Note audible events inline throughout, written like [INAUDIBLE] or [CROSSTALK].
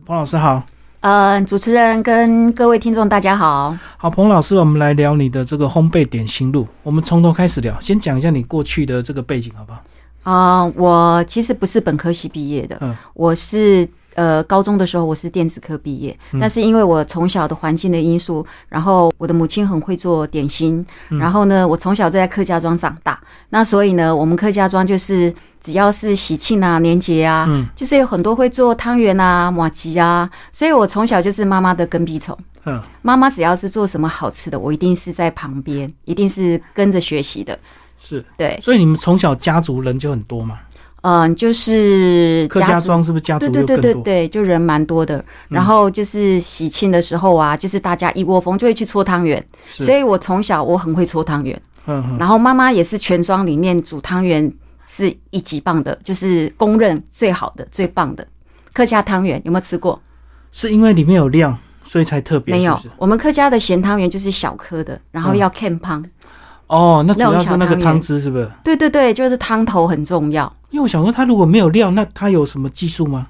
彭老师好，呃，主持人跟各位听众大家好。好，彭老师，我们来聊你的这个烘焙点心路。我们从头开始聊，先讲一下你过去的这个背景，好不好？啊、我其实不是本科系毕业的，嗯我是呃高中的时候我是电子科毕业，但是因为我从小的环境的因素，然后我的母亲很会做点心，然后呢，我从小就在客家庄长大，那所以呢，我们客家庄就是只要是喜庆啊、年节啊，嗯就是有很多会做汤圆啊、马吉啊，所以我从小就是妈妈的跟屁虫。嗯，妈妈只要是做什么好吃的，我一定是在旁边，一定是跟着学习的。是。对，所以你们从小家族人就很多嘛？嗯、就是客家族庄是不是家族对对？对对对，就人蛮多的。然后就是喜庆的时候啊，就是大家一窝蜂就会去搓汤圆，所以我从小我很会搓汤圆。然后妈妈也是全庄里面煮汤圆是一级棒的，就是公认最好的、最棒的客家汤圆。有没有吃过？是因为里面有料，所以才特别，没有？我们客家的咸汤圆就是小颗的，然后要 can 汤。哦，那主要是那个汤汁是不是？对对对，就是汤头很重要。因为我想说，它如果没有料，那它有什么技术吗？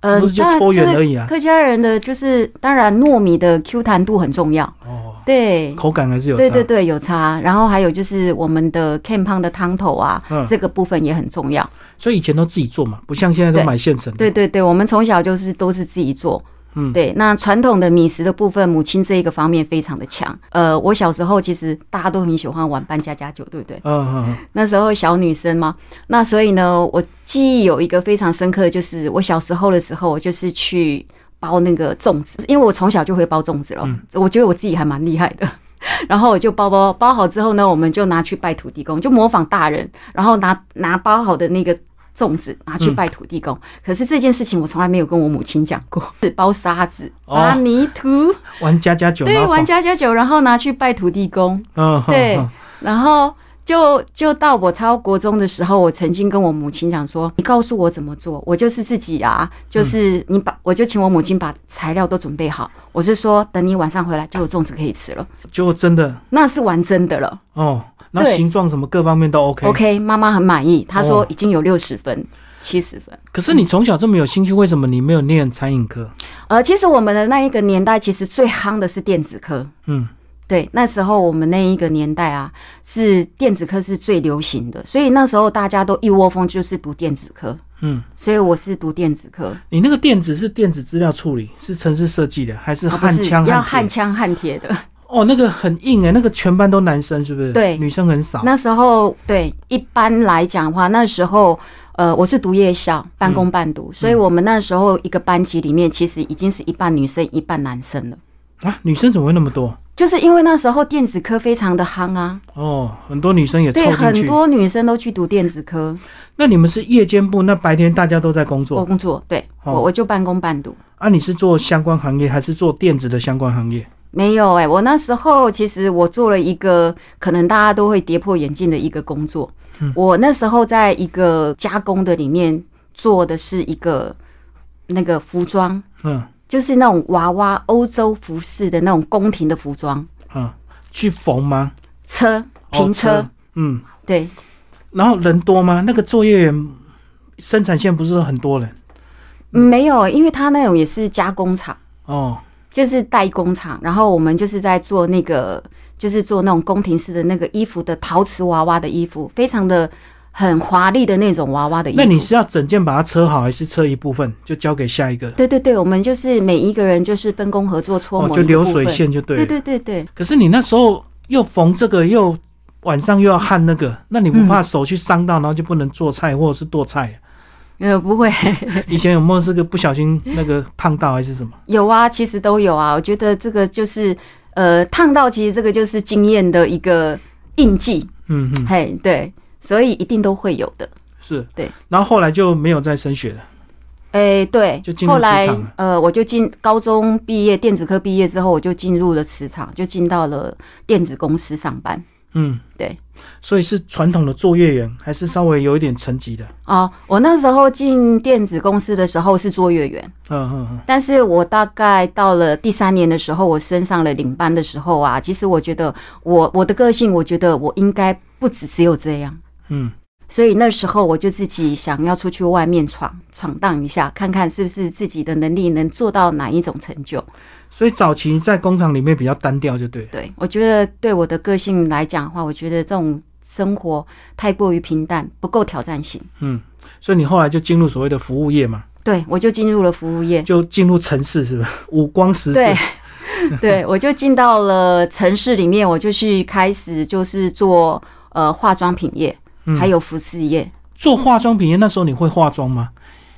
呃，不是就搓圆而已啊？客家人的就是，当然糯米的 Q 弹度很重要。哦，对，口感还是有差。对对对，有差。然后还有就是我们的 can 汤的汤头啊，嗯这个部分也很重要。所以以前都自己做嘛，不像现在都对买现成的。对对对，我们从小就是都是自己做。嗯对，那传统的米食的部分，母亲这一个方面非常的强。呃，我小时候其实大家都很喜欢玩扮家家酒，对不对？嗯嗯嗯，那时候小女生嘛，那所以呢，我记忆有一个非常深刻的，就是我小时候的时候，我就是去包那个粽子，因为我从小就会包粽子了，我觉得我自己还蛮厉害的。[LAUGHS] 然后我就包包包好之后呢，我们就拿去拜土地公，就模仿大人，然后拿拿包好的那个粽子拿去拜土地公。可是这件事情我从来没有跟我母亲讲过，[LAUGHS] 是包沙子、挖泥土，[LAUGHS] 玩家家酒，对，玩家家酒，然后拿去拜土地公。嗯，嗯对嗯然后就就到我超国中的时候，我曾经跟我母亲讲说：“你告诉我怎么做，我就是自己啊，就是你把，我就请我母亲把材料都准备好，我是说等你晚上回来就有粽子可以吃了，就真的。那是玩真的了。哦，然后形状什么各方面都 OK。OK，妈妈很满意，她说哦已经有六十分。七十分，可是你从小这么有兴趣，为什么你没有念餐饮科？呃，其实我们的那一个年代，其实最夯的是电子科，嗯，对，那时候我们那一个年代啊，是电子科是最流行的，所以那时候大家都一窝蜂就是读电子科，嗯，所以我是读电子科，你那个电子是电子资料处理，是城市设计的，还是焊枪要？焊枪焊铁的。哦，那个很硬哎、那个全班都男生是不是？对女生很少。那时候对一般来讲的话，那时候呃我是读夜校，半工半读，所以我们那时候一个班级里面其实已经是一半女生一半男生了，啊，女生怎么会那么多？就是因为那时候电子科非常的夯啊，哦，很多女生也凑对。很多女生都去读电子科那你们是夜间部，那白天大家都在工作工作，对哦我我就半工半读。啊？你是做相关行业，还是做电子的相关行业？没有哎、我那时候其实我做了一个可能大家都会跌破眼镜的一个工作。我那时候在一个加工的里面做的是一个那个服装，嗯就是那种娃娃欧洲服饰的那种宫廷的服装嗯，去缝吗？车平车，哦嗯，对，然后人多吗？那个作业员生产线不是很多人没有，因为他那种也是加工厂。哦？就是代工厂，然后我们就是在做那个，就是做那种宫廷式的那个衣服的陶瓷娃娃的衣服，非常的很华丽的那种娃娃的衣服。那你是要整件把它车好，还是车一部分就交给下一个？对对对，我们就是每一个人就是分工合作搓哦，磨、就流水。线就对了。对对对对，可是你那时候又缝这个，又晚上又要焊那个，那你不怕手去伤到，然后就不能做菜或者是剁菜？呃，不会 [LAUGHS] 以前有没有这个不小心那个烫到还是什么？有啊，其实都有啊。我觉得这个就是呃烫到，其实这个就是经验的一个印记。嗯嗯，嘿，对，所以一定都会有的。是对。然后后来就没有再升学了。哎，对就进，入后来呃，我就进高中毕业，电子科毕业之后，我就进入了磁场，就进到了电子公司上班。嗯，对。所以是传统的作业员，还是稍微有一点层级的？哦，我那时候进电子公司的时候是作业员，嗯嗯嗯，但是我大概到了第三年的时候，我升上了领班的时候啊，其实我觉得我我的个性，我觉得我应该不只只有这样。嗯，所以那时候我就自己想要出去外面闯闯荡一下，看看是不是自己的能力能做到哪一种成就。所以早期在工厂里面比较单调，就对了。对我觉得对我的个性来讲的话，我觉得这种生活太过于平淡，不够挑战性。嗯，所以你后来就进入所谓的服务业嘛，对我就进入了服务业，就进入城市是吧？[LAUGHS] 五光十色。对，[LAUGHS] 对我就进到了城市里面，我就去开始就是做呃化妆品业，嗯还有服饰业。做化妆品业那时候你会化妆吗？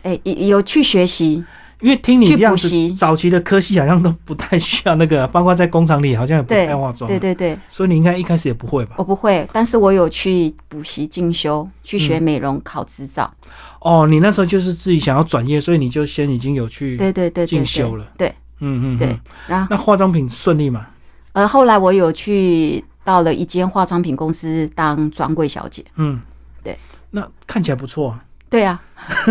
哎、有有去学习，因为听你去这样子，补习早期的科系好像都不太需要那个，[LAUGHS] 包括在工厂里好像也不太化妆。对对对，所以你应该一开始也不会吧？我不会，但是我有去补习进修，去学嗯美容考执照。哦，你那时候就是自己想要转业，所以你就先已经有去对对对对进修了。对，嗯嗯，嗯对。然后那化妆品顺利吗？呃，后来我有去到了一间化妆品公司当专柜小姐。嗯，对。那看起来不错啊。对啊，[LAUGHS]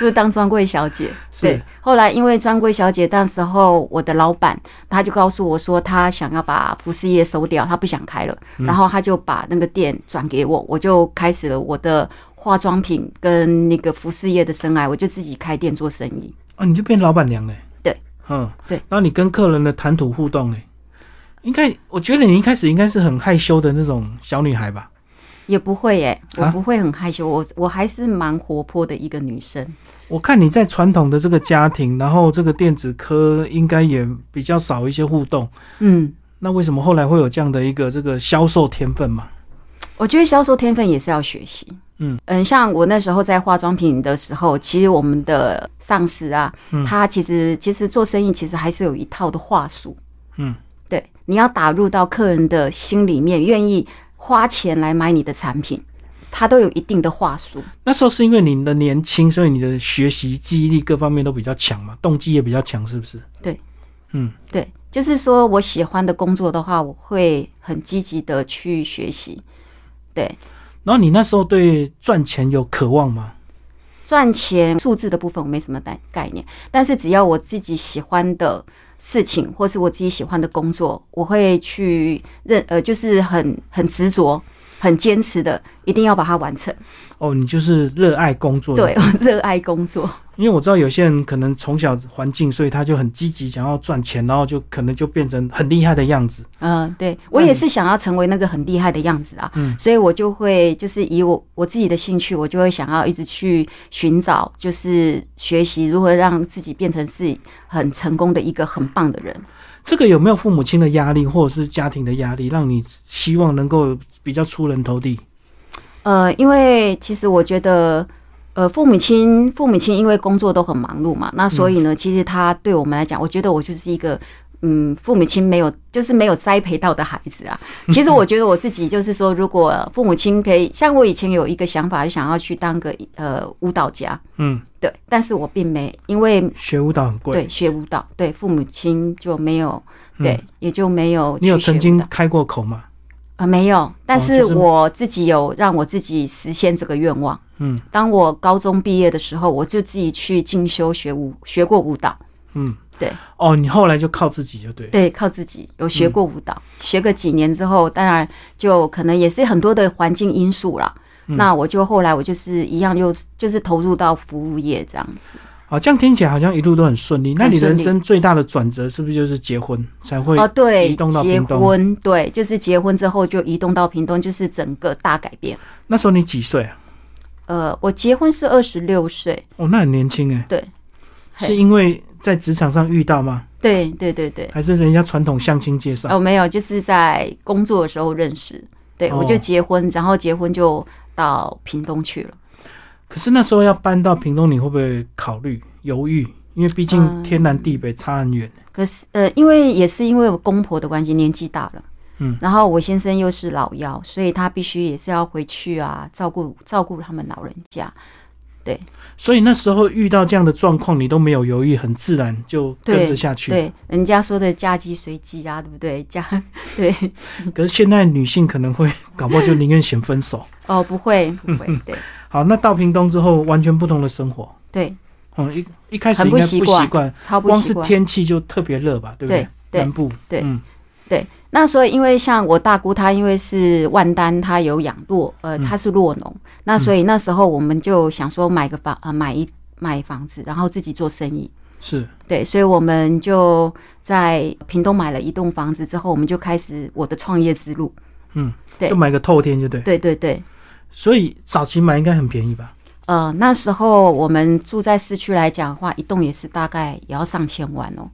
就是当专柜小姐。是对，后来因为专柜小姐，那时候我的老板他就告诉我说，他想要把服饰业收掉，他不想开了，嗯然后他就把那个店转给我，我就开始了我的化妆品跟那个服饰业的生涯，我就自己开店做生意。啊，你就变老板娘嘞。对，嗯，对。然后你跟客人的谈吐互动嘞，应该我觉得你一开始应该是很害羞的那种小女孩吧？也不会耶、我啊不会很害羞，我我还是蛮活泼的一个女生。我看你在传统的这个家庭，然后这个电子科应该也比较少一些互动。嗯，那为什么后来会有这样的一个这个销售天分嘛？我觉得销售天分也是要学习。嗯嗯，像我那时候在化妆品的时候，其实我们的上司啊，嗯他其实其实做生意其实还是有一套的话术。嗯，对，你要打入到客人的心里面，愿意花钱来买你的产品，他都有一定的话术。那时候是因为你的年轻，所以你的学习、记忆力各方面都比较强嘛，动机也比较强，是不是？对，嗯，对，就是说我喜欢的工作的话，我会很积极的去学习。对，然后你那时候对赚钱有渴望吗？赚钱数字的部分我没什么概概念，但是只要我自己喜欢的事情，或是我自己喜欢的工作，我会去认呃，就是很很执着、很坚持的，一定要把它完成。哦，你就是热爱工作，对，我 [LAUGHS] 热爱工作。因为我知道有些人可能从小环境，所以他就很积极，想要赚钱，然后就可能就变成很厉害的样子。嗯、对我也是想要成为那个很厉害的样子啊，嗯所以我就会就是以我我自己的兴趣，我就会想要一直去寻找，就是学习如何让自己变成是很成功的一个很棒的人。这个有没有父母亲的压力，或者是家庭的压力，让你希望能够比较出人头地？呃，因为其实我觉得，呃，父母亲父母亲因为工作都很忙碌嘛，那所以呢，其实他对我们来讲，我觉得我就是一个。嗯，父母亲没有，就是没有栽培到的孩子啊。[LAUGHS] 其实我觉得我自己就是说，如果父母亲可以，像我以前有一个想法，就想要去当个呃舞蹈家，嗯，对，但是我并没，因为学舞蹈很贵。对学舞蹈，对父母亲就没有，对，也就没有。嗯你有曾经开过口吗？呃，没有，但是我自己有让我自己实现这个愿望。嗯，当我高中毕业的时候，我就自己去进修学舞，学过舞蹈。嗯，对。哦，你后来就靠自己就对。对，靠自己有学过舞蹈，嗯学个几年之后，当然就可能也是很多的环境因素啦。嗯那我就后来我就是一样又就是投入到服务业这样子。好，这样听起来好像一路都很顺利。那你人生最大的转折是不是就是结婚才会？哦，对，移动到结屏东婚，对，就是结婚之后就移动到屏东，就是整个大改变。那时候你几岁啊？呃，我结婚是二十六岁，哦，那很年轻哎。对，是因为在职场上遇到吗？对对对对，还是人家传统相亲介绍？哦，没有，就是在工作的时候认识，对、哦我就结婚，然后结婚就到屏东去了。可是那时候要搬到屏东，你会不会考虑犹豫？因为毕竟嗯天南地北差很远。可是呃，因为也是因为我公婆的关系，年纪大了，嗯，然后我先生又是老幺，所以他必须也是要回去啊，照顾照顾他们老人家。对所以那时候遇到这样的状况，你都没有犹豫，很自然就跟着下去。对，人家说的嫁鸡随鸡啊，对不对？嫁对 [LAUGHS] 可是现在女性可能会搞不好就宁愿选分手。哦，不会不会，对好，那到屏东之后，完全不同的生活。对，嗯，一一开始很应该不不习惯习惯，光是。天气就特别热吧，对不对对南部，对嗯，那所以，因为像我大姑她因为是万丹，她有养骆，呃，她是骆农，那所以那时候我们就想说买个房，呃，买一买房子，然后自己做生意。是对，所以我们就在屏东买了一栋房子之后，我们就开始我的创业之路。嗯，对就买个透天就对。对对对，所以早期买应该很便宜吧？呃，那时候我们住在市区来讲的话，一栋也是大概也要上千万哦。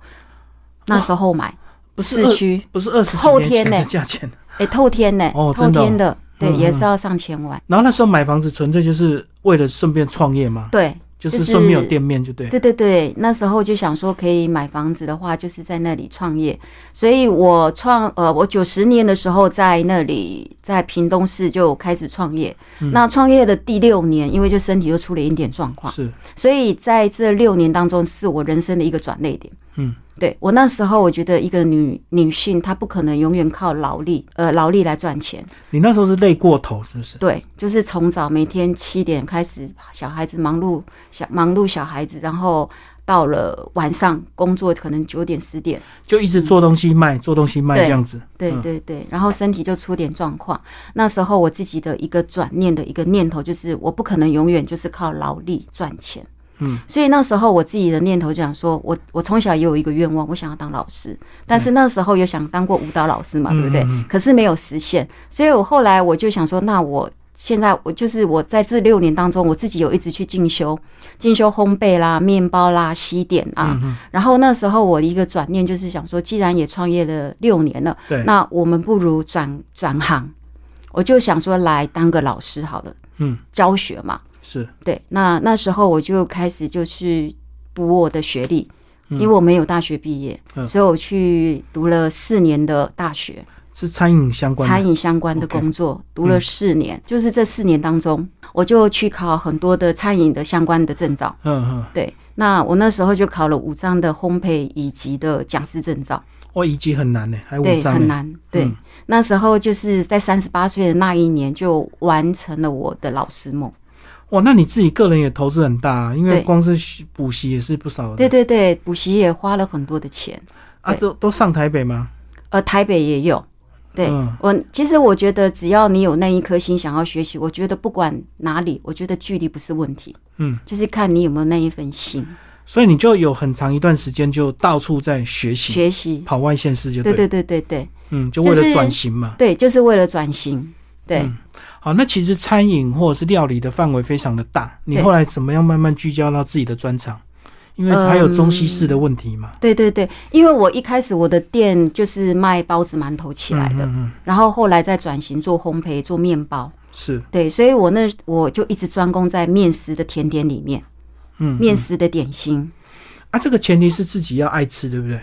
那时候买不是市区，不是二十透几年前的天呢价钱。哎，透天呢，透哦真的哦天的，对，嗯嗯也是要上千万。然后那时候买房子纯粹就是为了顺便创业嘛，对，就是就是顺便有店面就对。对对对，那时候就想说可以买房子的话，就是在那里创业。所以我创呃，我九十年的时候在那里，在屏东市就开始创业。嗯那创业的第六年，因为就身体又出了一点状况，是所以在这六年当中，是我人生的一个转捩点。嗯，对我那时候，我觉得一个女女性，她不可能永远靠劳力，呃，劳力来赚钱。你那时候是累过头是不是？对，就是从早每天七点开始，小孩子忙碌小忙碌小孩子，然后到了晚上工作，可能九点十点，就一直做东西卖，做东西卖这样子。对嗯对对，然后身体就出点状况。那时候我自己的一个转念的一个念头就是，我不可能永远就是靠劳力赚钱。嗯，所以那时候我自己的念头就想说，我我从小也有一个愿望，我想要当老师，但是那时候有想当过舞蹈老师嘛，对不对？可是没有实现，所以我后来我就想说，那我现在我就是我在这六年当中，我自己有一直去进修，进修烘焙啦、面包啦、西点啊。嗯然后那时候我的一个转念就是想说，既然也创业了六年了，对，那我们不如转转行，我就想说来当个老师好了，嗯，教学嘛。是。对，那那时候我就开始就去补我的学历，嗯。因为我没有大学毕业，嗯。所以我去读了四年的大学，是餐饮相关的。餐饮相关的工作，读了四年。就是这四年当中，我就去考很多的餐饮的相关的证照。嗯嗯，对，那我那时候就考了五张的烘焙以及的讲师证照。哇，一级很难呢，还，五张呢。很难。对，嗯那时候就是在三十八岁的那一年，就完成了我的老师梦。哇，那你自己个人也投资很大、啊，因为光是补习也是不少的。对对对，补习也花了很多的钱。啊，都都上台北吗？呃，台北也有。对、嗯我，其实我觉得只要你有那一颗心想要学习，我觉得不管哪里，我觉得距离不是问题，嗯，就是看你有没有那一份心所以你就有很长一段时间就到处在学习，学习。跑外县市就对对，对对对对嗯，就为了就是转型嘛。对，就是为了转型。对，嗯好，那其实餐饮或者是料理的范围非常的大，你对后来怎么样慢慢聚焦到自己的专长？因为还有中西式的问题嘛。对对对，因为我一开始我的店就是卖包子、馒头起来的，嗯嗯然后后来再转型做烘焙、做面包。是，对，所以我那我就一直专攻在面食的甜点里面，嗯，面食的点心。啊，这个前提是自己要爱吃，对不对？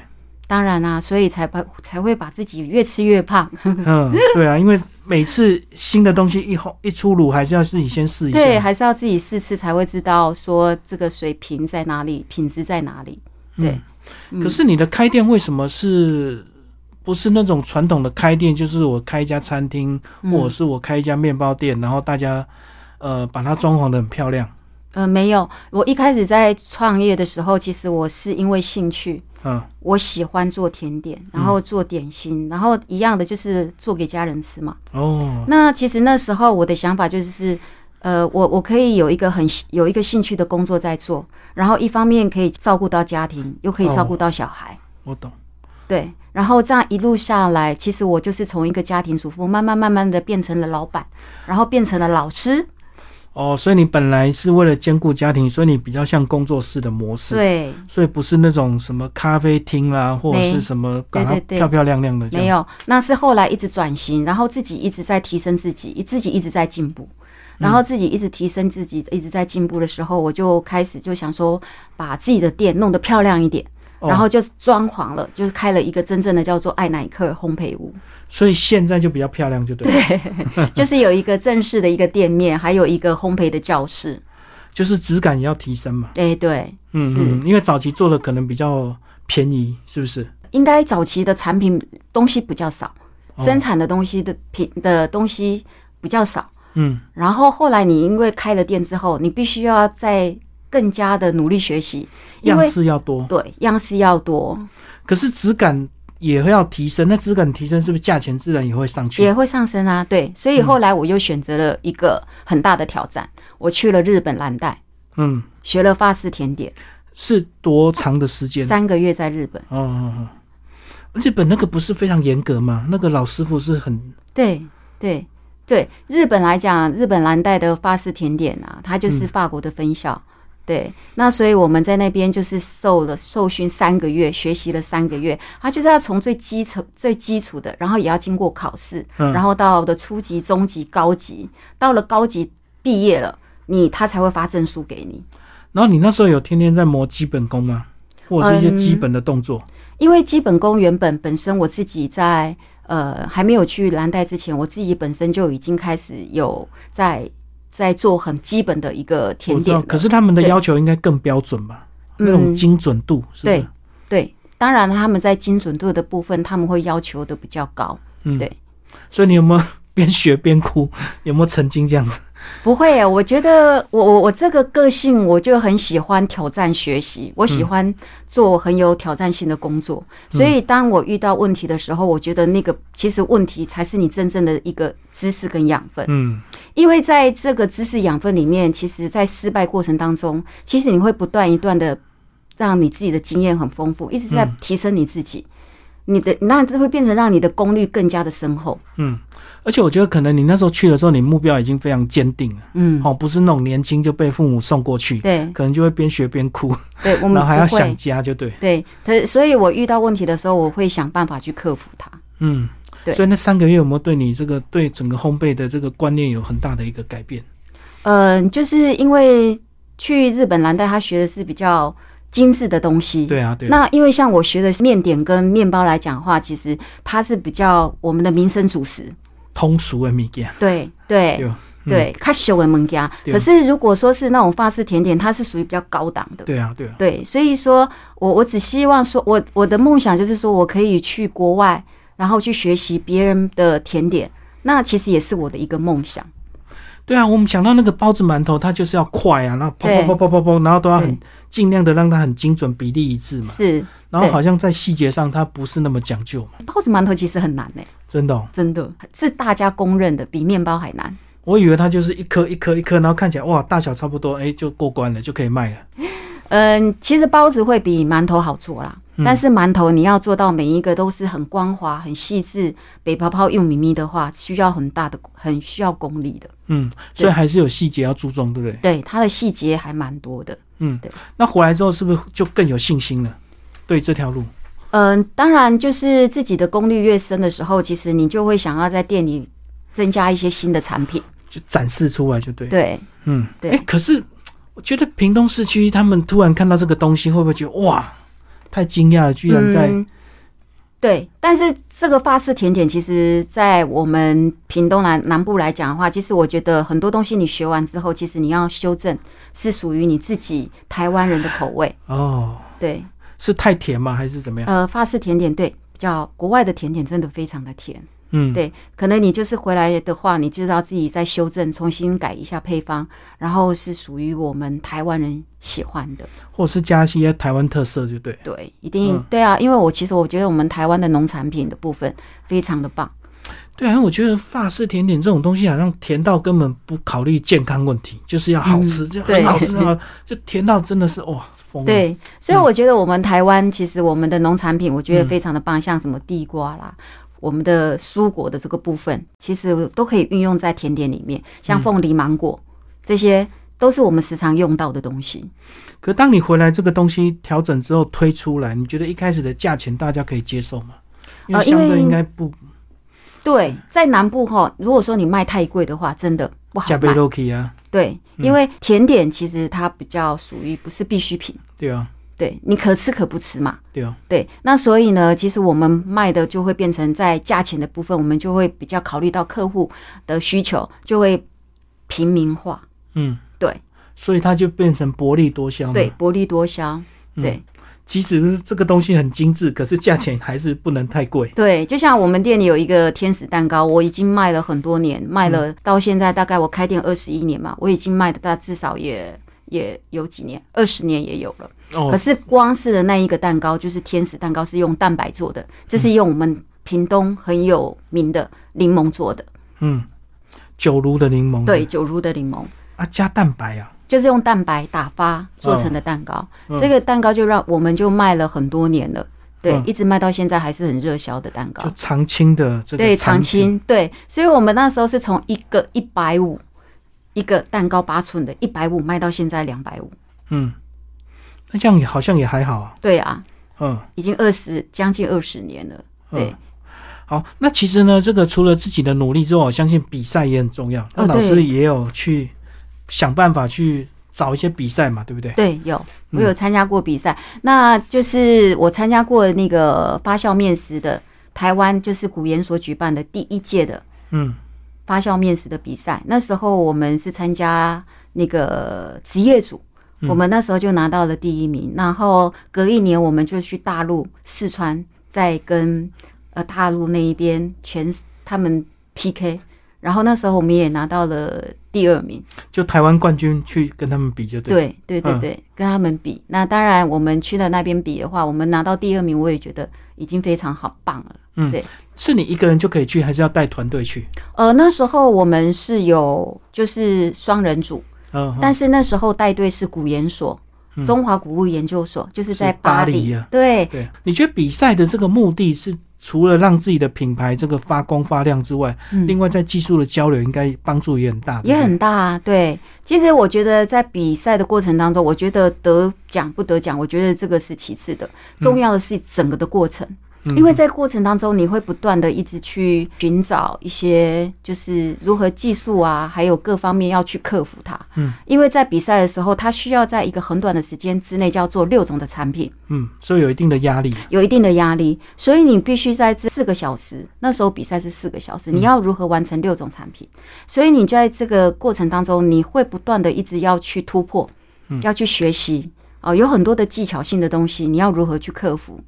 当然啦、所以才把才会把自己越吃越胖。[LAUGHS] 嗯，对啊，因为每次新的东西一后一出炉，还是要自己先试一下。对，还是要自己试吃才会知道说这个水平在哪里，品质在哪里。对，嗯可是你的开店为什么是不是那种传统的开店？就是我开一家餐厅，嗯或者是我开一家面包店，然后大家呃把它装潢的很漂亮。呃，没有，我一开始在创业的时候，其实我是因为兴趣，嗯我喜欢做甜点，然后做点心，然后一样的就是做给家人吃嘛。哦，那其实那时候我的想法就是，呃，我我可以有一个很有一个兴趣的工作在做，然后一方面可以照顾到家庭，又可以照顾到小孩，我懂。对。然后这样一路下来，其实我就是从一个家庭主妇，慢慢慢慢的变成了老板，然后变成了老师。哦，所以你本来是为了兼顾家庭，所以你比较像工作室的模式，对，所以不是那种什么咖啡厅啦，或者是什么搞它对对漂漂亮亮的。没有，那是后来一直转型，然后自己一直在提升自己，自己一直在进步，然后自己一直提升自己，一直在进步的时候，我就开始就想说，把自己的店弄得漂亮一点，哦然后就装潢了，就是开了一个真正的叫做艾乃克烘焙屋，所以现在就比较漂亮，就对了。[LAUGHS] 就是有一个正式的一个店面，还有一个烘焙的教室。就是质感也要提升嘛。对对，是嗯嗯，因为早期做的可能比较便宜，是不是？应该早期的产品东西比较少，哦生产的东西的品的东西比较少。嗯，然后后来你因为开了店之后，你必须要再更加的努力学习，样式要多，对样式要多，可是质感也会要提升，那质感提升是不是价钱自然也会上去？也会上升啊。对，所以后来我又选择了一个很大的挑战，我去了日本蓝带，嗯，学了法式甜点，是多长的时间？三个月在日本。哦哦哦，日本那个不是非常严格吗？那个老师傅是很对对对，日本来讲，日本蓝带的法式甜点啊，它就是法国的分校。对，那所以我们在那边就是受了受训三个月，学习了三个月，他就是要从最基层、最基础的，然后也要经过考试，嗯然后到的初级、中级、高级，到了高级毕业了，你他才会发证书给你。然后你那时候有天天在磨基本功吗？或者是一些基本的动作？因为基本功原本本身我自己在呃还没有去蓝带之前，我自己本身就已经开始有在在做很基本的一个甜点。可是他们的要求应该更标准吧？那种嗯精准度是对？对，当然他们在精准度的部分，他们会要求的比较高。嗯对。所以你有没有边学边哭？[LAUGHS] 有没有曾经这样子？不会啊，我觉得我我我这个个性，我就很喜欢挑战学习，我喜欢做很有挑战性的工作。所以当我遇到问题的时候，我觉得那个其实问题才是你真正的一个知识跟养分。嗯，因为在这个知识养分里面，其实，在失败过程当中，其实你会不断一段的让你自己的经验很丰富，一直在提升你自己。你的那这会变成让你的功率更加的深厚。嗯。而且我觉得可能你那时候去的时候，你目标已经非常坚定了，嗯，哦，不是那种年轻就被父母送过去，对。可能就会边学边哭，对，我们 [LAUGHS] 然后还要想家，就对，对，可所以我遇到问题的时候，我会想办法去克服它。嗯，对所以那三个月有没有对你这个对整个烘焙的这个观念有很大的一个改变？嗯、就是因为去日本蓝带，他学的是比较精致的东西。对啊，对啊，那因为像我学的面点跟面包来讲的话，其实它是比较我们的民生主食。通俗的物件，对对对吧嗯对，较小的物件。对可是如果说是那种法式甜点，它是属于比较高档的。对啊，对啊，对，所以说我我只希望说，我我的梦想就是说我可以去国外，然后去学习别人的甜点，那其实也是我的一个梦想。对啊，我们想到那个包子馒头，它就是要快啊，然后对砰砰砰砰砰砰，然后都要很对尽量的让它很精准，比例一致嘛。是然后好像在细节上它不是那么讲究嘛，包子馒头其实很难呢、真的、哦，真的是大家公认的，比面包还难。我以为它就是一颗一颗一颗，然后看起来哇大小差不多，哎就过关了，就可以卖了。嗯，其实包子会比馒头好做啦，但是馒头你要做到每一个都是很光滑、很细致，北泡泡用咪咪的话，需要很大的、很需要功力的。嗯，所以还是有细节要注重，对不对？对，它的细节还蛮多的。嗯对，那回来之后是不是就更有信心了？对这条路，嗯，当然，就是自己的功力越深的时候，其实你就会想要在店里增加一些新的产品。就展示出来就对。对，嗯，对哎、可是我觉得屏东市区他们突然看到这个东西，会不会觉得哇，太惊讶了，居然在、嗯对，但是这个法式甜点，其实，在我们屏东南南部来讲的话，其实我觉得很多东西你学完之后，其实你要修正，是属于你自己台湾人的口味。哦，对，是太甜吗？还是怎么样？呃，法式甜点对，比较国外的甜点真的非常的甜。嗯，对，可能你就是回来的话，你就要自己再修正，重新改一下配方，然后是属于我们台湾人喜欢的。或者是加一些台湾特色，就对。对，一定、嗯对啊，因为我其实我觉得我们台湾的农产品的部分非常的棒。对啊，我觉得法式甜点这种东西好像甜到根本不考虑健康问题，就是要好吃，就很好吃啊，就甜到真的是哇。对，所以我觉得我们台湾其实我们的农产品，我觉得嗯非常的棒，像什么地瓜啦。我们的蔬果的这个部分，其实都可以运用在甜点里面，像凤梨、芒果，这些都是我们时常用到的东西。可当你回来这个东西调整之后推出来，你觉得一开始的价钱大家可以接受吗？因为相对应该不对，在南部哈，如果说你卖太贵的话，真的不好加倍卖。l o k 啊，对，因为甜点其实它比较属于不是必需品，对啊，对你可吃可不吃嘛。对啊，对，那所以呢，其实我们卖的就会变成在价钱的部分，我们就会比较考虑到客户的需求，就会平民化。嗯，对所以它就变成薄利多销。对，薄利多销。嗯对即使是这个东西很精致，可是价钱还是不能太贵。对，就像我们店里有一个天使蛋糕，我已经卖了很多年，卖了到现在大概我开店二十一年嘛，我已经卖的大至少也也有几年，二十年也有了。哦。可，是光是的那一个蛋糕，就是天使蛋糕，是用蛋白做的，就是用我们屏东很有名的柠檬做的，嗯，九如的柠檬，对，九如的柠檬。啊，加蛋白啊，就是用蛋白打发做成的蛋糕，嗯这个蛋糕就让我们就卖了很多年了，对，嗯。一直卖到现在还是很热销的蛋糕。就。长青的这个对，长青，对，所以我们那时候是从一个一百五，一个蛋糕八寸的，一百五卖到现在两百五。嗯，那这样也好像也还好啊，对啊，嗯。已经二十将近二十年了。对嗯，好，那其实呢，这个除了自己的努力之外，我相信比赛也很重要。那哦老师也有去想办法去找一些比赛嘛，对不对？对，有嗯我有参加过比赛，那就是我参加过那个发酵面食的台湾就是古研所举办的第一届的嗯发酵面食的比赛。那时候我们是参加那个职业组，嗯我们那时候就拿到了第一名。然后隔一年我们就去大陆四川，再跟呃大陆那一边全他们 PK。然后那时候我们也拿到了第二名，就台湾冠军去跟他们比就对。对对对嗯对，跟他们比。那当然，我们去了那边比的话，我们拿到第二名，我也觉得已经非常好棒了。嗯对，是你一个人就可以去，还是要带团队去？呃，那时候我们是有就是双人组，嗯，但是那时候带队是古研所，嗯中华古物研究所，就是在是巴巴黎。啊对，对，你觉得比赛的这个目的是除了让自己的品牌这个发光发亮之外，嗯另外在技术的交流应该帮助也很大，也很大啊。对，其实我觉得在比赛的过程当中，我觉得得奖不得奖，我觉得这个是其次的，重要的是整个的过程。嗯因为在过程当中，你会不断的一直去寻找一些，就是如何技术啊，还有各方面要去克服它。嗯，因为在比赛的时候，它需要在一个很短的时间之内就要做六种的产品，嗯，所以有一定的压力。有一定的压力，所以你必须在这四个小时，那时候比赛是四个小时，你要如何完成六种产品？所以你在这个过程当中，你会不断的一直要去突破，要去学习哦，有很多的技巧性的东西，你要如何去克服？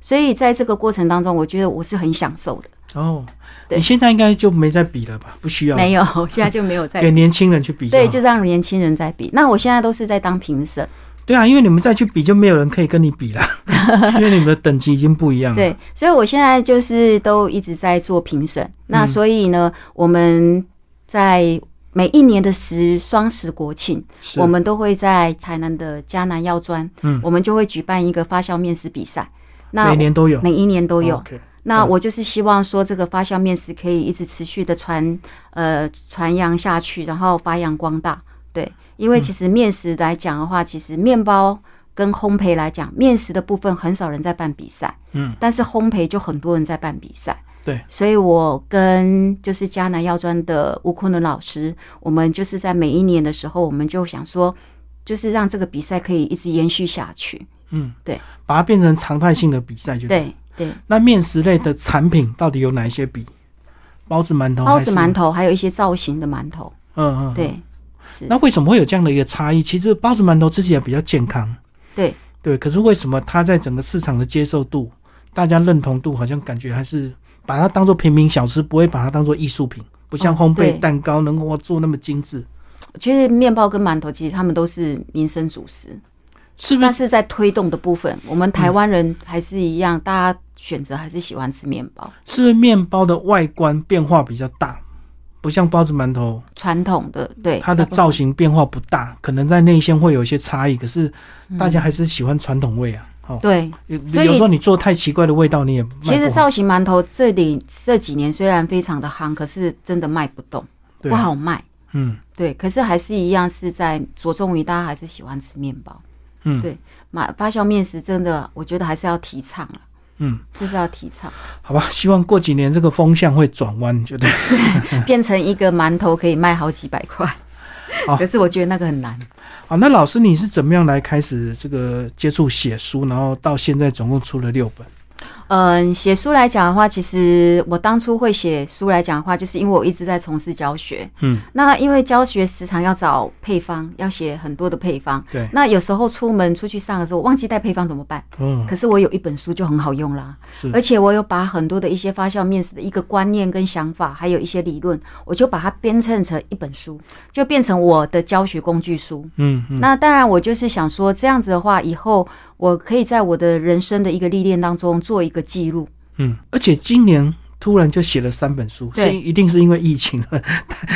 所以在这个过程当中，我觉得我是很享受的。哦，你现在应该就没在比了吧？不需要，没有，[LAUGHS] 现在就没有在给年轻人去比。对，就让年轻人在比。那我现在都是在当评审，对啊，因为你们再去比，就没有人可以跟你比了，[LAUGHS] 因为你们的等级已经不一样了。对，所以我现在就是都一直在做评审。那嗯所以呢，我们在每一年的十双十国庆，我们都会在台南的迦南药专，嗯我们就会举办一个发酵面食比赛。那每年都有，每一年都有。那嗯我就是希望说，这个发酵面食可以一直持续的传呃传扬下去，然后发扬光大。对，因为其实面食来讲的话，其实面包跟烘焙来讲，面食的部分很少人在办比赛，嗯，但是烘焙就很多人在办比赛。对，所以我跟就是迦南药专的吴坤伦老师，我们就是在每一年的时候，我们就想说，就是让这个比赛可以一直延续下去。嗯，对，把它变成常态性的比赛就。对对，那面食类的产品到底有哪一些比？包子、馒头、包子、馒头，还有一些造型的馒头。嗯嗯，嗯。对，是，那为什么会有这样的一个差异？其实包子、馒头自己也比较健康，对对。可是为什么它在整个市场的接受度、大家认同度，好像感觉还是把它当做平民小吃，不会把它当做艺术品，不像烘焙蛋糕能够做那么精致，其实面包跟馒头其实他们都是民生主食，是不是？但是在推动的部分，我们台湾人还是一样，大家选择还是喜欢吃面包，是面包的外观变化比较大？不像包子、馒头，传统的对它的造型变化不大，可能在内馅会有一些差异，可是嗯大家还是喜欢传统味啊。哦，对。有所以有时候你做太奇怪的味道，你也不其实造型馒头这里这几年虽然非常的夯，可是真的卖不动，不好卖。嗯对，可是还是一样是在着重于大家还是喜欢吃面包。嗯对马发酵面食真的，我觉得还是要提倡了，嗯，就是要提倡，好吧，希望过几年这个风向会转弯，觉 [LAUGHS] 得变成一个馒头可以卖好几百块。[LAUGHS] 好可是我觉得那个很难。好。那老师你是怎么样来开始这个接触写书，然后到现在总共出了六本？嗯，写书来讲的话，其实我当初会写书来讲的话，就是因为我一直在从事教学。嗯，那因为教学时常要找配方，要写很多的配方。对，那有时候出门出去上的时候，忘记带配方怎么办？嗯，可是我有一本书就很好用啦，是而且我有把很多的一些发酵面食的一个观念跟想法，还有一些理论，我就把它编成成一本书，就变成我的教学工具书。嗯嗯，那当然，我就是想说，这样子的话，以后我可以在我的人生的一个历练当中做一个记录。嗯，而且今年突然就写了三本书，是一定是因为疫情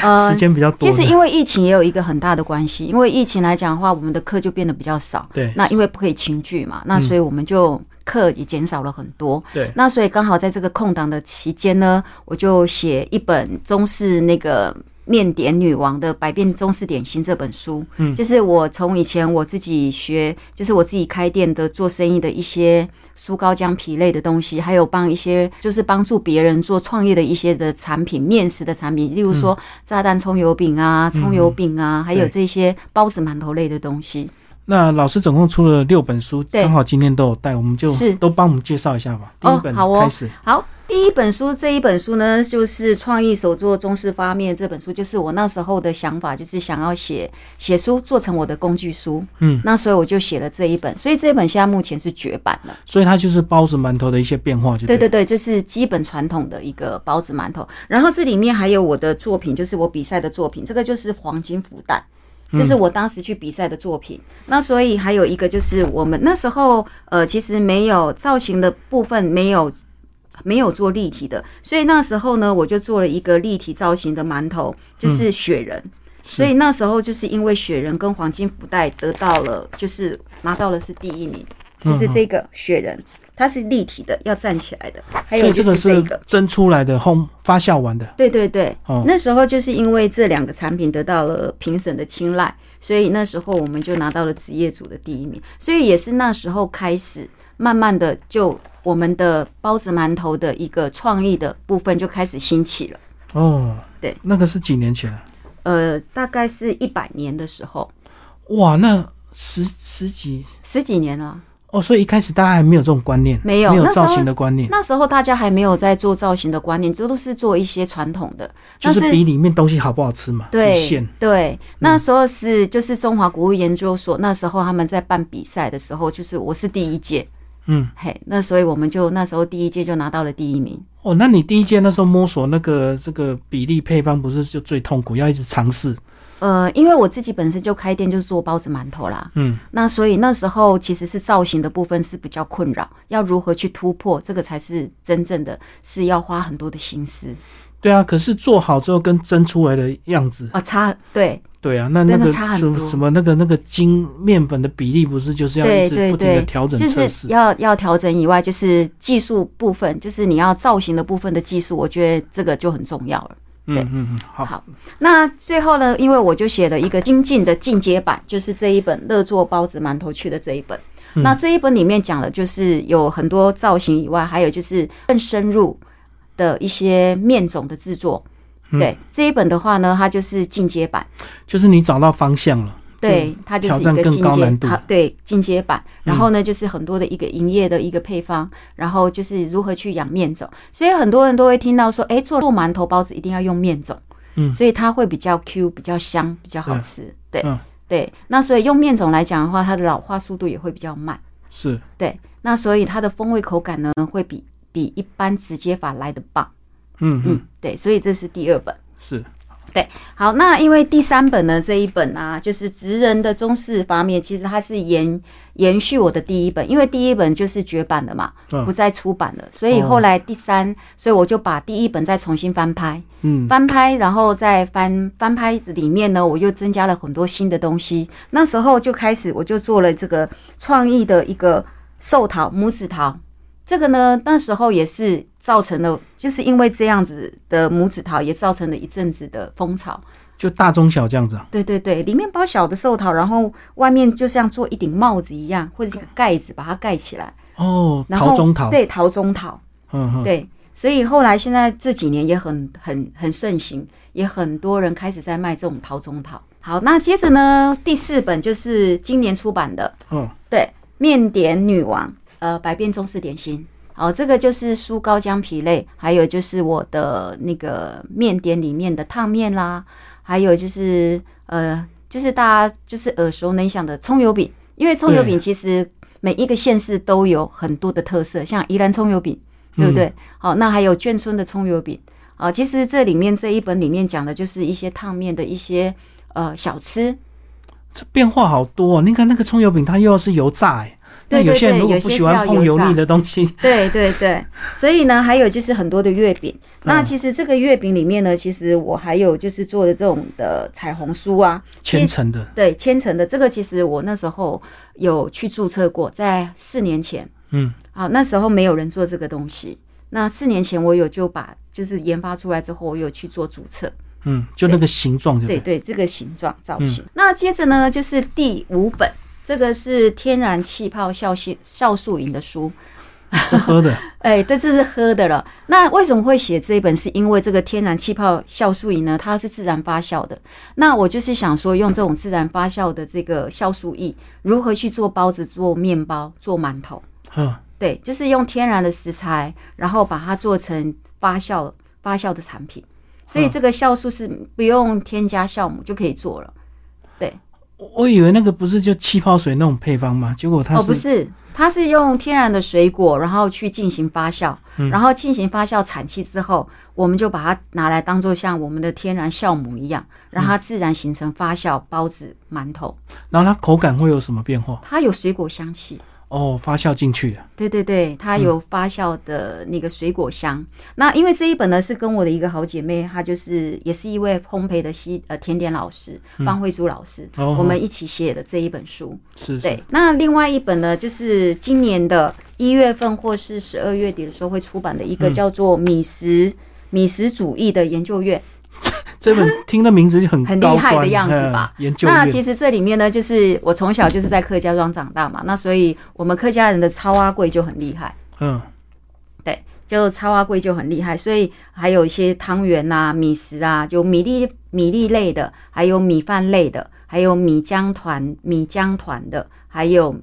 呃 [LAUGHS] 时间比较多的。其实因为疫情也有一个很大的关系，因为疫情来讲的话，我们的课就变得比较少。对那因为不可以群聚嘛，那所以我们就课也减少了很多。对那所以刚好在这个空档的期间呢，我就写一本中式那个面点女王的百变中式点心这本书。嗯，就是我从以前我自己学，就是我自己开店的做生意的一些酥糕浆皮类的东西，还有帮一些就是帮助别人做创业的一些的产品，面食的产品，例如说炸弹葱油饼啊、葱油饼啊，还有这些包子、馒头类的东西。那老师总共出了六本书，对。刚好今天都有带，我们就是。都帮我们介绍一下吧。第哦一本好哦。开始，好，第一本书这一本书呢，就是《创意手作中式发面》这本书，就是我那时候的想法，就是想要写写书做成我的工具书。嗯，那所以我就写了这一本，所以这一本现在目前是绝版了。所以它就是包子馒头的一些变化，就对对对对，就是基本传统的一个包子馒头。然后这里面还有我的作品，就是我比赛的作品，这个就是黄金福袋。就是我当时去比赛的作品，那所以还有一个就是我们那时候呃，其实没有造型的部分没有没有做立体的，所以那时候呢，我就做了一个立体造型的馒头，就是雪人。所以那时候就是因为雪人跟黄金福袋得到了，就是拿到了是第一名，就是这个雪人，它是立体的，要站起来的。还有就所以这个是是这个，蒸出来的烘发酵完的。对对对，哦。那时候就是因为这两个产品得到了评审的青睐，所以那时候我们就拿到了职业组的第一名，所以也是那时候开始，慢慢的就我们的包子馒头的一个创意的部分就开始兴起了。哦，对，那个是几年前啊？呃，大概是一百年的时候，哇，那十十几十几年了。哦，所以一开始大家还没有这种观念，没有没有造型的观念，那时候大家还没有在做造型的观念，这都是做一些传统的，就是比里面东西好不好吃嘛，对。对，那时候是就是中华国物研究所，那时候他们在办比赛的时候，就是我是第一届，嗯，嘿，那所以我们就那时候第一届就拿到了第一名。哦，那你第一届那时候摸索那个这个比例配方，不是就最痛苦，要一直尝试。呃，因为我自己本身就开店，就是做包子馒头啦，嗯，那所以那时候其实是造型的部分是比较困扰，要如何去突破，这个才是真正的是要花很多的心思。对啊，可是做好之后跟蒸出来的样子，啊，差对对啊，那那个差很什么多什么那个那个精面粉的比例，不是就是要对对一直不停的调整就是？要要调整以外，就是技术部分，就是你要造型的部分的技术，我觉得这个就很重要了。对嗯嗯嗯，好，好那最后呢，因为我就写了一个精进的进阶版，就是这一本《乐做包子馒头去》的这一本。嗯那这一本里面讲的，就是有很多造型以外，还有就是更深入的一些面种的制作。嗯对这一本的话呢，它就是进阶版。就是你找到方向了。对，它就是一个进阶它对进阶版。然后呢，就是很多的一个营业的一个配方，然后就是如何去养面种。所以很多人都会听到说，哎，做做馒头包子一定要用面种，嗯所以它会比较 Q、比较香、比较好吃。对嗯对，那所以用面种来讲的话，它的老化速度也会比较慢。是，对，那所以它的风味口感呢，会比比一般直接法来的棒。嗯嗯嗯，对，所以这是第二本。是，对好，那因为第三本呢，这一本啊，就是职人的中式方面，其实它是延延续我的第一本，因为第一本就是绝版的嘛，嗯不再出版了，所以后来第三，所以我就把第一本再重新翻拍，嗯翻拍，然后再翻翻拍子里面呢，我又增加了很多新的东西。那时候就开始，我就做了这个创意的一个寿桃拇指桃。这个呢，那时候也是造成了，就是因为这样子的拇指桃，也造成了一阵子的风潮。就大中小这样子啊。对对对，里面包小的寿桃，然后外面就像做一顶帽子一样，或者是一个盖子把它盖起来。哦，桃中桃，对，桃中桃。嗯嗯，对，所以后来现在这几年也很很很盛行，也很多人开始在卖这种桃中桃。好，那接着呢，第四本就是今年出版的，嗯，对，面点女王，呃，百变中式点心。好，这个就是酥高浆皮类，还有就是我的那个面点里面的烫面啦，还有就是呃，就是大家就是耳熟能详的葱油饼，因为葱油饼其实每一个县市都有很多的特色，像宜兰葱油饼，对不对？好，那还有眷村的葱油饼啊，其实这里面这一本里面讲的就是一些烫面的一些呃小吃，这变化好多、哦。你看那个葱油饼，它又要是油炸哎、那对对有些如果不喜欢碰油腻的东西，[LAUGHS] 对对对，所以呢，还有就是很多的月饼。那嗯其实这个月饼里面呢，其实我还有就是做的这种的彩虹酥啊，千层的，对千层的。这个，其实我那时候有去注册过，在四年前，嗯，啊，那时候没有人做这个东西。那四年前我有就把就是研发出来之后，我有去做注册，嗯，就那个形状，对对？对对，这个形状造型。那接着呢，就是第五本，这个是天然气泡酵素酵素饮的书。喝的，[LAUGHS] 哎，这这是喝的了。那为什么会写这一本？是因为这个天然气泡酵素饮呢，它是自然发酵的。那我就是想说，用这种自然发酵的这个酵素液，如何去做包子、做面包、做馒头？嗯，对，就是用天然的食材，然后把它做成发酵发酵的产品。所以这个酵素是不用添加酵母就可以做了。我我以为那个不是就气泡水那种配方吗？结果它哦，不是，它是用天然的水果，然后去进行发酵，嗯然后进行发酵产气之后，我们就把它拿来当做像我们的天然酵母一样，让它自然形成发酵包子、馒头。然后它口感会有什么变化？它有水果香气，哦，发酵进去的，对对对，它有发酵的那个水果香。那因为这一本呢是跟我的一个好姐妹，她就是也是一位烘焙的西呃甜点老师方慧珠老师，哦我们一起写的这一本书。是，是对，那另外一本呢，就是今年的一月份或是十二月底的时候会出版的一个叫做米食、米食主义的研究院。[LAUGHS] 这本听的名字就很很厉害的样子吧。嗯研究，那其实这里面呢，就是我从小就是在客家庄长大嘛，那所以我们客家人的超阿贵就很厉害，嗯，对就超阿贵就很厉害，所以还有一些汤圆啊、米食啊，就米粒米粒类的，还有米饭类的，还有米浆团、米浆团的，还有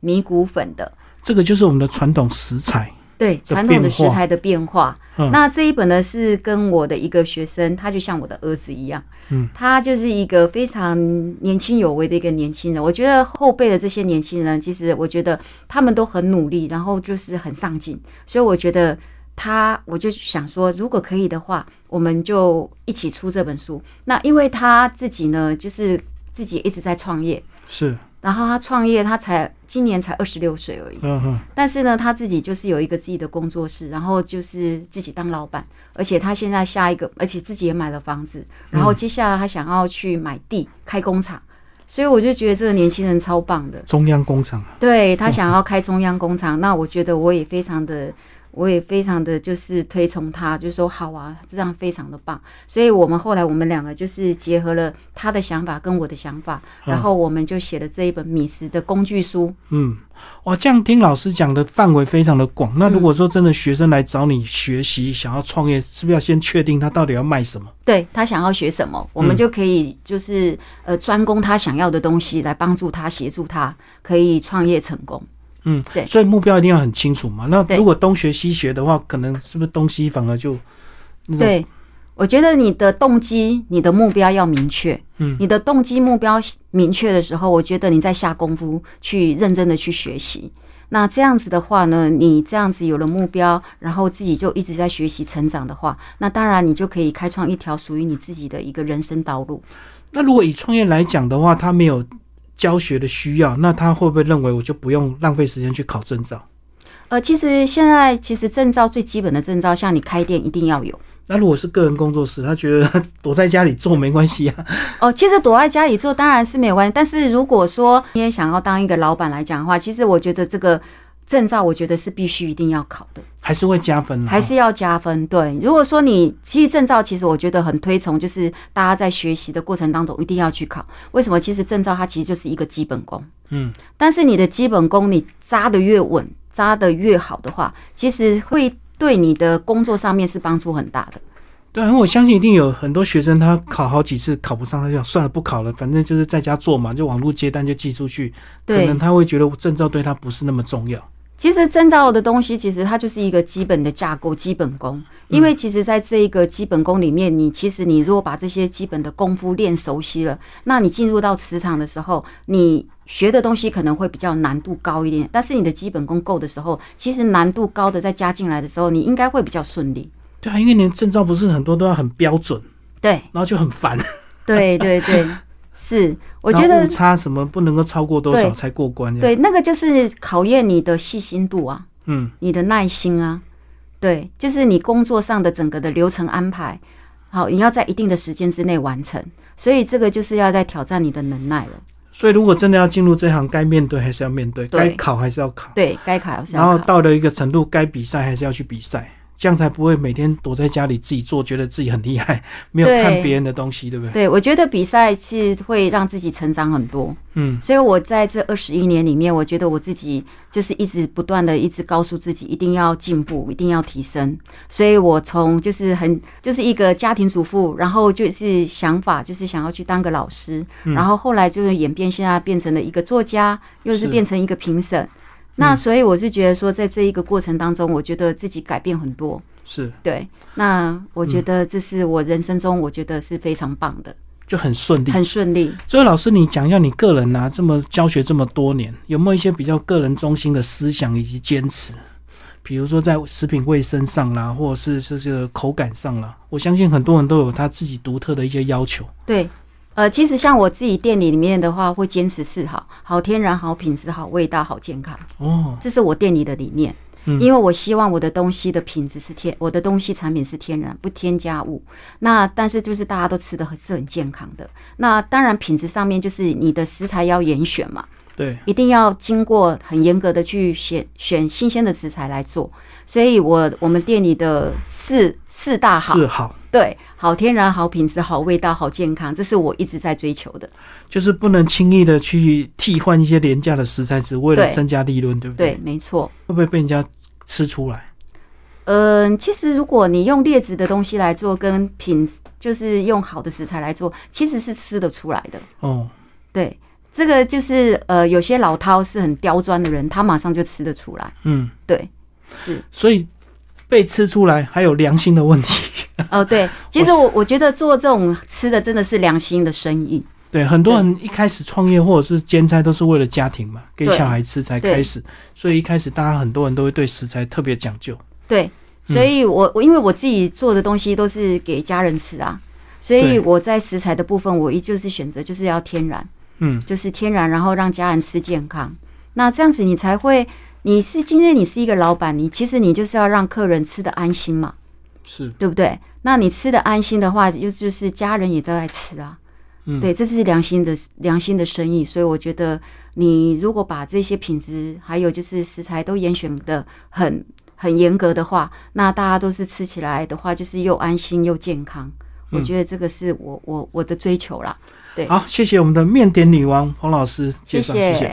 米谷粉的。这个就是我们的传统食材，对传统的食材的变化。嗯那这一本呢是跟我的一个学生，他就像我的儿子一样，嗯，他就是一个非常年轻有为的一个年轻人。我觉得后辈的这些年轻人，其实我觉得他们都很努力，然后就是很上进，所以我觉得他，我就想说，如果可以的话，我们就一起出这本书。那因为他自己呢，就是自己一直在创业，是，然后他创业，他才今年才二十六岁而已。嗯哼，但是呢，他自己就是有一个自己的工作室，然后就是自己当老板，而且他现在下一个，而且自己也买了房子，然后接下来他想要去买地开工厂，所以我就觉得这个年轻人超棒的，中央工厂，对他想要开中央工厂，那我觉得我也非常的。我也非常的就是推崇他，就说好啊，这样非常的棒。所以我们后来我们两个就是结合了他的想法跟我的想法，然后我们就写了这一本米食的工具书。嗯，哇，这样听老师讲的范围非常的广。那如果说真的学生来找你学习，想要创业，是不是要先确定他到底要卖什么？对他想要学什么，我们就可以就是呃专攻他想要的东西，来帮助他协助他可以创业成功。嗯，对所以目标一定要很清楚嘛。那如果东学西学的话，可能是不是东西反而就对，我觉得你的动机、你的目标要明确。嗯，你的动机目标明确的时候，我觉得你在下功夫去认真的去学习。那这样子的话呢，你这样子有了目标，然后自己就一直在学习成长的话，那当然你就可以开创一条属于你自己的一个人生道路。那如果以创业来讲的话，他没有教学的需要，那他会不会认为我就不用浪费时间去考证照？呃，其实现在其实证照最基本的证照，像你开店一定要有。那如果是个人工作室，他觉得 [LAUGHS] 躲在家里做没关系啊。哦，其实躲在家里做当然是没有关系，但是如果说你也想要当一个老板来讲的话，其实我觉得这个证照，我觉得是必须一定要考的，还是会加分啦还是要加分。对，如果说你其实证照，其实我觉得很推崇，就是大家在学习的过程当中一定要去考。为什么？其实证照它其实就是一个基本功，嗯，但是你的基本功你扎得越稳，扎得越好的话，其实会对你的工作上面是帮助很大的。对，因为我相信一定有很多学生他考好几次考不上，他就想算了不考了，反正就是在家做嘛，就网络接单就寄出去，可能他会觉得证照对他不是那么重要。其实证照的东西，其实它就是一个基本的架构、基本功。因为其实在这一个基本功里面，你其实你如果把这些基本的功夫练熟悉了，那你进入到磁场的时候，你学的东西可能会比较难度高一点。但是你的基本功够的时候，其实难度高的再加进来的时候，你应该会比较顺利。对啊，因为你的证照不是很多都要很标准，对，[LAUGHS] 然后就很烦。对对对。[LAUGHS] 是，我觉得误差什么不能够超过多少才过关？对，那个就是考验你的细心度啊，嗯，你的耐心啊，对，就是你工作上的整个的流程安排，好，你要在一定的时间之内完成，所以这个就是要在挑战你的能耐了。所以如果真的要进入这行，该面对还是要面对，该考还是要考，对该考还是要考，然后到了一个程度，该比赛还是要去比赛。这样才不会每天躲在家里自己做，觉得自己很厉害，没有看别人的东西，对不对？对，我觉得比赛是会让自己成长很多。嗯，所以我在这二十一年里面，我觉得我自己就是一直不断的一直告诉自己，一定要进步，一定要提升。所以我从就是很就是一个家庭主妇，然后就是想法就是想要去当个老师，然后后来就是演变，现在变成了一个作家，又是变成一个评审。那所以我是觉得说，在这一个过程当中，我觉得自己改变很多。是对。那我觉得这是我人生中我觉得是非常棒的，就很顺利，很顺利。所以老师，你讲一下你个人啊，这么教学这么多年，有没有一些比较个人中心的思想以及坚持？比如说在食品卫生上啦，或者是这个口感上啦，我相信很多人都有他自己独特的一些要求。对。呃，其实像我自己店里里面的话，会坚持四好：好天然、好品质、好味道、好健康。哦，这是我店里的理念。嗯，因为我希望我的东西的品质是天，我的东西产品是天然，不添加物。那但是就是大家都吃的是很健康的。那当然品质上面就是你的食材要严选嘛。对，一定要经过很严格的去选选新鲜的食材来做。所以我我们店里的四四大好，四好。对，好天然、好品质、好味道、好健康，这是我一直在追求的。就是不能轻易的去替换一些廉价的食材，只为了增加利润，对不对？对，没错。会不会被人家吃出来？嗯，其实如果你用劣质的东西来做，跟品就是用好的食材来做，其实是吃得出来的。哦，对，这个就是呃，有些老饕是很刁钻的人，他马上就吃得出来。嗯，对，是。所以。被吃出来还有良心的问题哦，对，[LAUGHS] 其实我我觉得做这种吃的真的是良心的生意。对，很多人一开始创业或者是兼差都是为了家庭嘛，给小孩吃才开始，所以一开始大家很多人都会对食材特别讲究。对，所以我我因为我自己做的东西都是给家人吃啊，所以我在食材的部分我依旧是选择就是要天然，嗯，就是天然，然后让家人吃健康，那这样子你才会。你是今天你是一个老板，你其实你就是要让客人吃的安心嘛，是对不对？那你吃的安心的话，就就是家人也都在吃啊，嗯，对，这是良心的良心的生意，所以我觉得你如果把这些品质还有就是食材都严选的很很严格的话，那大家都是吃起来的话，就是又安心又健康。我觉得这个是我我我的追求啦。对，好，谢谢我们的面点女王彭老师介绍，谢谢。